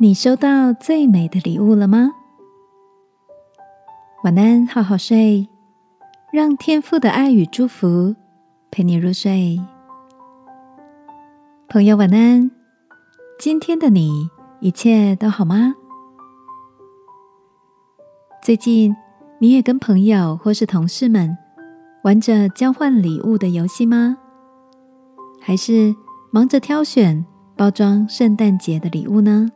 你收到最美的礼物了吗？晚安，好好睡，让天父的爱与祝福陪你入睡。朋友，晚安。今天的你一切都好吗？最近你也跟朋友或是同事们玩着交换礼物的游戏吗？还是忙着挑选包装圣诞节的礼物呢？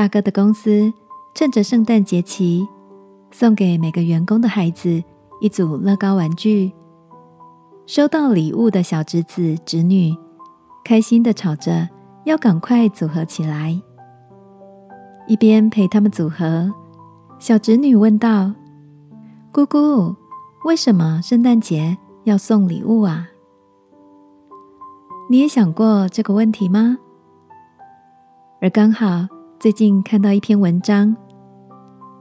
大哥的公司趁着圣诞节期，送给每个员工的孩子一组乐高玩具。收到礼物的小侄子侄女，开心的吵着要赶快组合起来。一边陪他们组合，小侄女问道：“姑姑，为什么圣诞节要送礼物啊？”你也想过这个问题吗？而刚好最近看到一篇文章，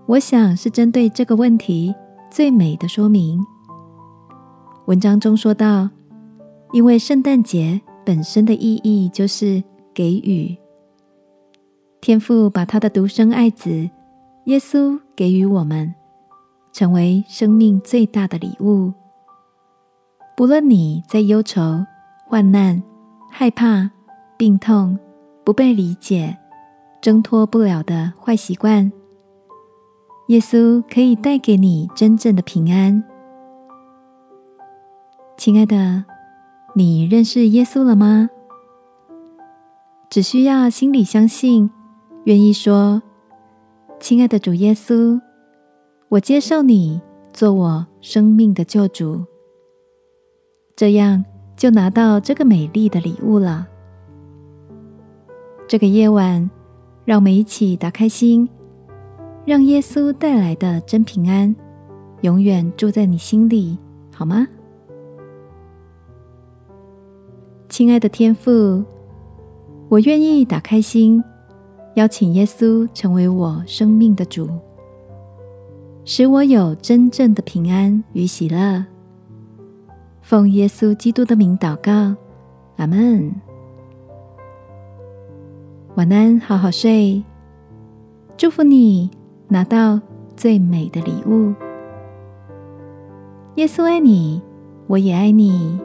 我想是针对这个问题最美的说明。文章中说到，因为圣诞节本身的意义就是给予，天父把他的独生爱子耶稣给予我们，成为生命最大的礼物。不论你在忧愁、患难、害怕、病痛、不被理解、挣脱不了的坏习惯，耶稣可以带给你真正的平安。亲爱的，你认识耶稣了吗？只需要心里相信，愿意说：“亲爱的主耶稣，我接受你做我生命的救主。”这样就拿到这个美丽的礼物了。这个夜晚，让我们一起打开心，让耶稣带来的真平安永远住在你心里，好吗？亲爱的天父，我愿意打开心，邀请耶稣成为我生命的主，使我有真正的平安与喜乐。奉耶稣基督的名祷告，阿门。晚安，好好睡。祝福你拿到最美的礼物。耶稣爱你，我也爱你。